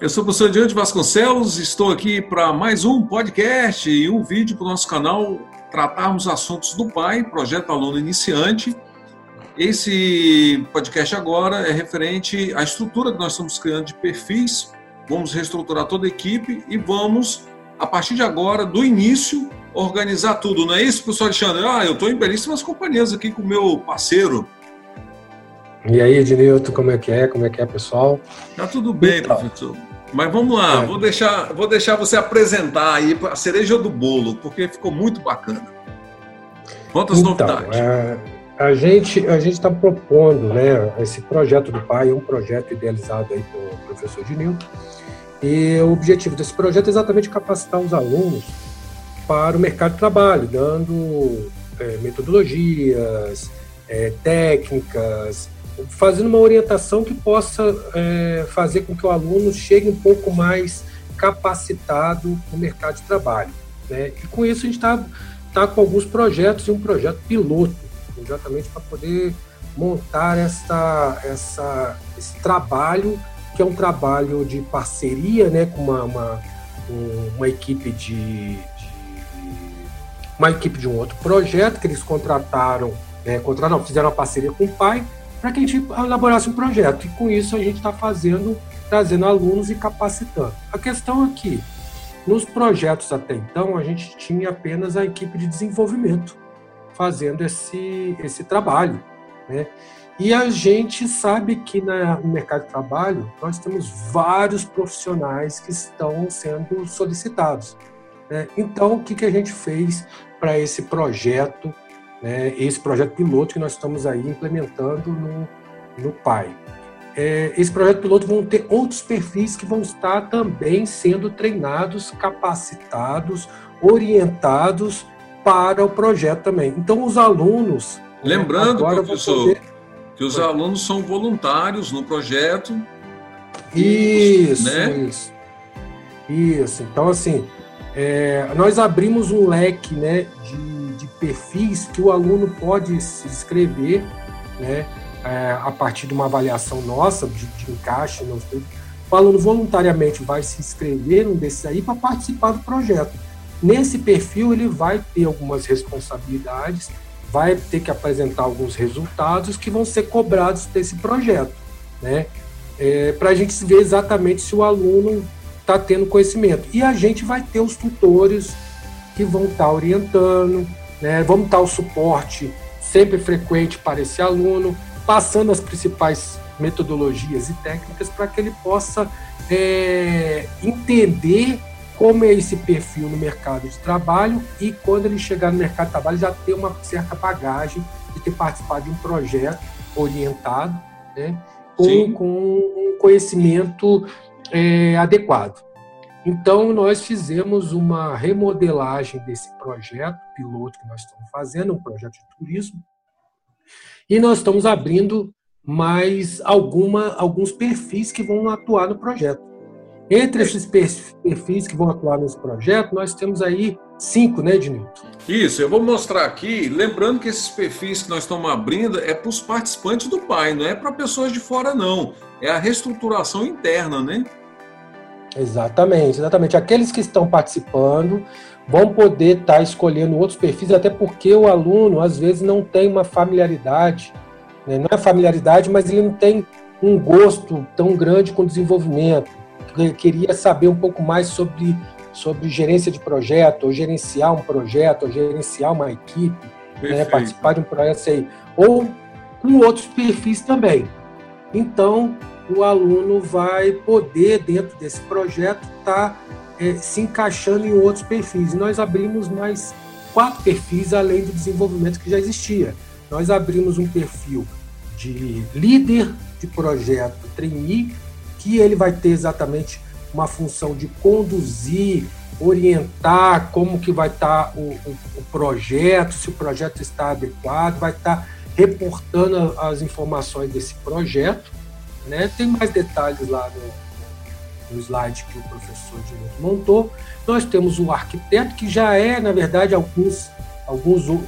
Eu sou o professor Diante Vasconcelos, estou aqui para mais um podcast e um vídeo para o nosso canal tratarmos assuntos do PAI, Projeto Aluno Iniciante. Esse podcast agora é referente à estrutura que nós estamos criando de perfis, vamos reestruturar toda a equipe e vamos, a partir de agora, do início, organizar tudo. Não é isso, professor Alexandre? Ah, eu estou em belíssimas companhias aqui com o meu parceiro, e aí, Ednilton, como é que é? Como é que é, pessoal? Tá tudo bem, então, professor. Mas vamos lá, é. vou, deixar, vou deixar você apresentar aí a cereja do bolo, porque ficou muito bacana. Quantas então, novidades? É, a gente a gente está propondo, né, esse projeto do pai, é um projeto idealizado aí pelo professor Ednilton, e o objetivo desse projeto é exatamente capacitar os alunos para o mercado de trabalho, dando é, metodologias, é, técnicas, fazendo uma orientação que possa é, fazer com que o aluno chegue um pouco mais capacitado no mercado de trabalho. Né? E com isso a gente está tá com alguns projetos e um projeto piloto, exatamente para poder montar essa, essa, esse trabalho, que é um trabalho de parceria né, com uma, uma, uma equipe de, de uma equipe de um outro projeto que eles contrataram, é, contrataram, não, fizeram uma parceria com o pai para que a gente elaborasse um projeto. E com isso a gente está fazendo, trazendo alunos e capacitando. A questão é nos projetos até então, a gente tinha apenas a equipe de desenvolvimento fazendo esse, esse trabalho. Né? E a gente sabe que na, no mercado de trabalho nós temos vários profissionais que estão sendo solicitados. Né? Então, o que, que a gente fez para esse projeto né, esse projeto piloto que nós estamos aí implementando no, no PAI. É, esse projeto piloto vão ter outros perfis que vão estar também sendo treinados, capacitados, orientados para o projeto também. Então, os alunos. Lembrando, professor, poder... que os alunos são voluntários no projeto. Isso, né? isso. Isso. Então, assim, é, nós abrimos um leque né, de perfis que o aluno pode se inscrever, né, é, a partir de uma avaliação nossa, de, de encaixe. O aluno voluntariamente vai se inscrever num desses aí para participar do projeto. Nesse perfil, ele vai ter algumas responsabilidades, vai ter que apresentar alguns resultados que vão ser cobrados desse projeto, né? É, para a gente ver exatamente se o aluno está tendo conhecimento. E a gente vai ter os tutores que vão estar tá orientando, né? Vamos dar o suporte sempre frequente para esse aluno, passando as principais metodologias e técnicas para que ele possa é, entender como é esse perfil no mercado de trabalho e quando ele chegar no mercado de trabalho já ter uma certa bagagem de ter participado de um projeto orientado, né, com, com um conhecimento é, adequado. Então, nós fizemos uma remodelagem desse projeto piloto que nós estamos fazendo, um projeto de turismo, e nós estamos abrindo mais alguma, alguns perfis que vão atuar no projeto. Entre esses perfis que vão atuar nesse projeto, nós temos aí cinco, né, Ednilton? Isso, eu vou mostrar aqui, lembrando que esses perfis que nós estamos abrindo é para os participantes do PAI, não é para pessoas de fora, não. É a reestruturação interna, né? Exatamente, exatamente. Aqueles que estão participando vão poder estar tá escolhendo outros perfis, até porque o aluno, às vezes, não tem uma familiaridade, né? não é familiaridade, mas ele não tem um gosto tão grande com desenvolvimento. Queria saber um pouco mais sobre, sobre gerência de projeto, ou gerenciar um projeto, ou gerenciar uma equipe, né? participar de um projeto aí. Ou com outros perfis também. Então, o aluno vai poder, dentro desse projeto, estar tá, é, se encaixando em outros perfis. Nós abrimos mais quatro perfis além do desenvolvimento que já existia. Nós abrimos um perfil de líder de projeto trainee, que ele vai ter exatamente uma função de conduzir, orientar como que vai estar tá o, o, o projeto, se o projeto está adequado, vai estar tá reportando as informações desse projeto né? Tem mais detalhes lá no, no slide que o professor montou. Nós temos o arquiteto, que já é, na verdade, alguns, alguns uh,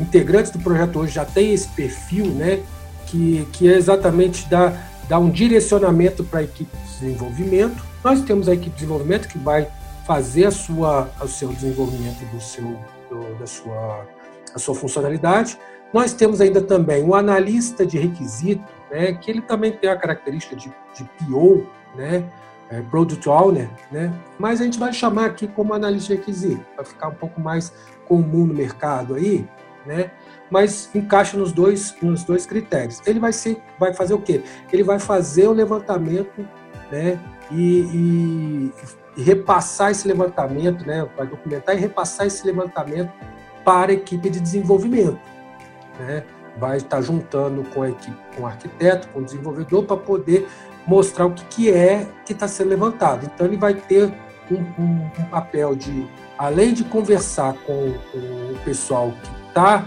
integrantes do projeto hoje já têm esse perfil, né? que, que é exatamente da, dar um direcionamento para a equipe de desenvolvimento. Nós temos a equipe de desenvolvimento que vai fazer a sua, o seu desenvolvimento do seu, do, da sua, a sua funcionalidade. Nós temos ainda também o analista de requisito, né, que ele também tem a característica de, de PO, né, é, Product Owner, né, mas a gente vai chamar aqui como analista de requisito, para ficar um pouco mais comum no mercado aí, né, mas encaixa nos dois, nos dois critérios. Ele vai, ser, vai fazer o quê? Ele vai fazer o levantamento né, e, e, e repassar esse levantamento, né, vai documentar e repassar esse levantamento para a equipe de desenvolvimento né? Vai estar juntando com a equipe, com o arquiteto, com o desenvolvedor, para poder mostrar o que, que é que está sendo levantado. Então, ele vai ter um, um, um papel de, além de conversar com, com o pessoal que está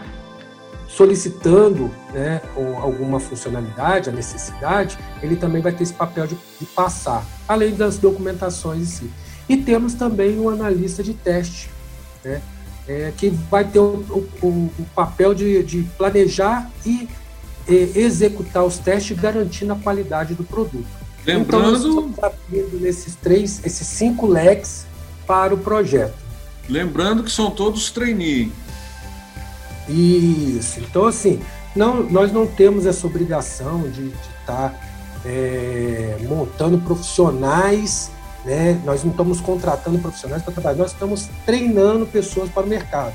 solicitando né, alguma funcionalidade, a necessidade, ele também vai ter esse papel de, de, passar, além das documentações em si. E temos também um analista de teste, né, é, que vai ter o, o, o papel de, de, planejar e executar os testes, garantindo a qualidade do produto. Lembrando, então, nesses três, esses cinco leques para o projeto. Lembrando que são todos trainee. Isso. Então, assim, não, nós não temos essa obrigação de estar tá, é, montando profissionais né? Nós não estamos contratando profissionais para trabalhar, nós estamos treinando pessoas para o mercado.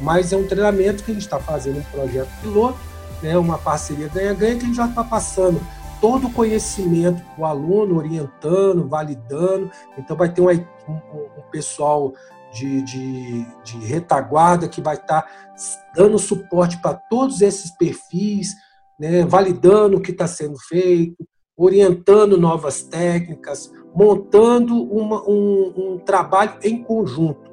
Mas é um treinamento que a gente está fazendo um projeto piloto, né? uma parceria ganha-ganha, que a gente já está passando todo o conhecimento para o aluno, orientando, validando. Então, vai ter um, um, um pessoal de, de, de, retaguarda que vai estar tá dando suporte para todos esses perfis, né? validando o que está sendo feito, orientando novas técnicas, montando uma, um, um, trabalho em conjunto.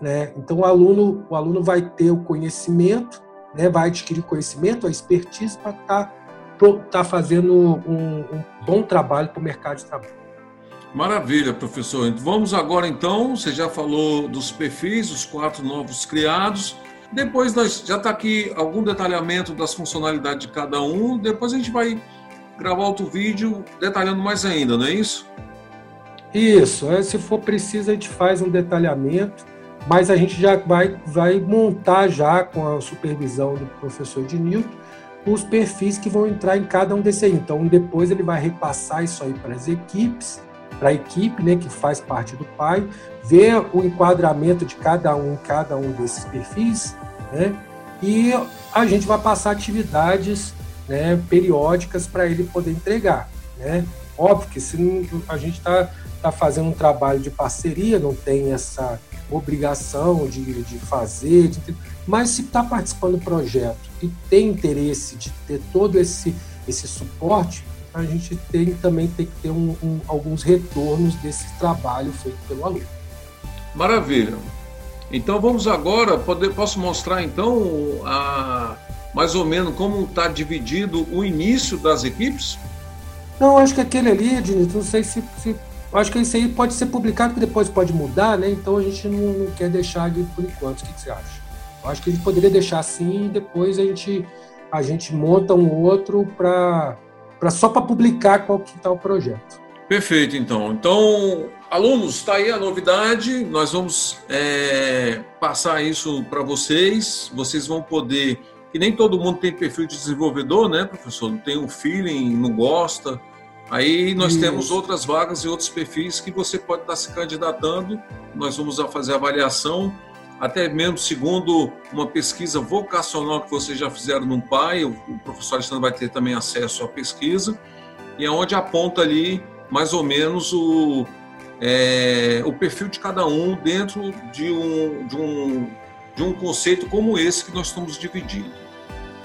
Né? Então, o aluno, o aluno vai ter o conhecimento, né? vai adquirir conhecimento, a expertise para estar tá, tá fazendo um, um bom trabalho para o mercado de trabalho. Maravilha, professor. Vamos agora então, você já falou dos perfis, os quatro novos criados. Depois nós, já está aqui algum detalhamento das funcionalidades de cada um. Depois a gente vai gravar outro vídeo detalhando mais ainda, não é isso? Isso, é, se for preciso a gente faz um detalhamento, mas a gente já vai, vai montar já com a supervisão do professor de Newton os perfis que vão entrar em cada um desses aí. Então depois ele vai repassar isso aí para as equipes, para a equipe né, que faz parte do pai, ver o enquadramento de cada um cada um desses perfis, né? E a gente vai passar atividades né, periódicas para ele poder entregar. Né? Óbvio que se a gente está está fazendo um trabalho de parceria, não tem essa obrigação de, de fazer, de, mas se está participando do projeto e tem interesse de ter todo esse, esse suporte, a gente tem, também tem que ter um, um, alguns retornos desse trabalho feito pelo aluno. Maravilha. Então vamos agora, poder, posso mostrar então a, mais ou menos como está dividido o início das equipes? Não, acho que aquele ali, Diniz, não sei se, se eu acho que isso aí pode ser publicado, que depois pode mudar, né? Então a gente não, não quer deixar ali por enquanto. O que, que, você acha? Eu acho que a gente poderia deixar assim e depois a gente, a gente monta um outro para só para publicar qual que está o projeto. Perfeito, então. Então, alunos, está aí a novidade. Nós vamos é, passar isso para vocês. Vocês vão poder. Que nem todo mundo tem perfil de desenvolvedor, né, professor? Não tem um feeling, não gosta Aí nós Isso. temos outras vagas e outros perfis que você pode estar se candidatando. Nós vamos fazer avaliação, até mesmo segundo uma pesquisa vocacional que vocês já fizeram no PAI, o professor Alexandre vai ter também acesso à pesquisa, e é onde aponta ali mais ou menos o, é, o perfil de cada um dentro de um, de, um, de um conceito como esse que nós estamos dividindo.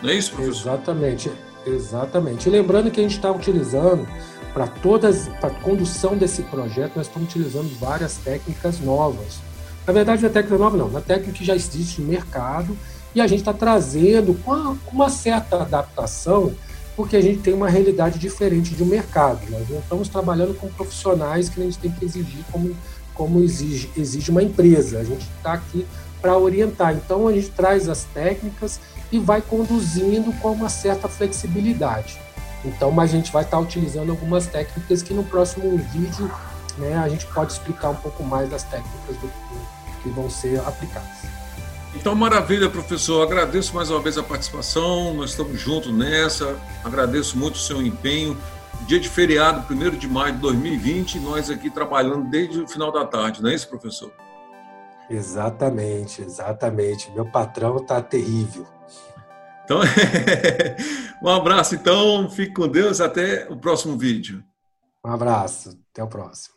Não é isso, professor? Exatamente, exatamente. Lembrando que a gente está utilizando para todas, para condução desse projeto, nós estamos utilizando várias técnicas novas. Na verdade, não é técnica nova, não, é uma técnica que já existe no mercado e a gente está trazendo com uma certa adaptação, porque a gente tem uma realidade diferente de um mercado. Nós não estamos trabalhando com profissionais que a gente tem que exigir como, como exige, exige uma empresa. A gente está aqui para orientar. Então, a gente traz as técnicas e vai conduzindo com uma certa flexibilidade. Então, mas a gente vai estar utilizando algumas técnicas que no próximo vídeo né, a gente pode explicar um pouco mais das técnicas do, que vão ser aplicadas. Então, maravilha, professor. Agradeço mais uma vez a participação. Nós estamos juntos nessa. Agradeço muito o seu empenho. Dia de feriado, 1 de maio de 2020, nós aqui trabalhando desde o final da tarde, não é isso, professor? Exatamente, exatamente. Meu patrão está terrível. Então, um abraço, então. Fique com Deus. Até o próximo vídeo. Um abraço. Até o próximo.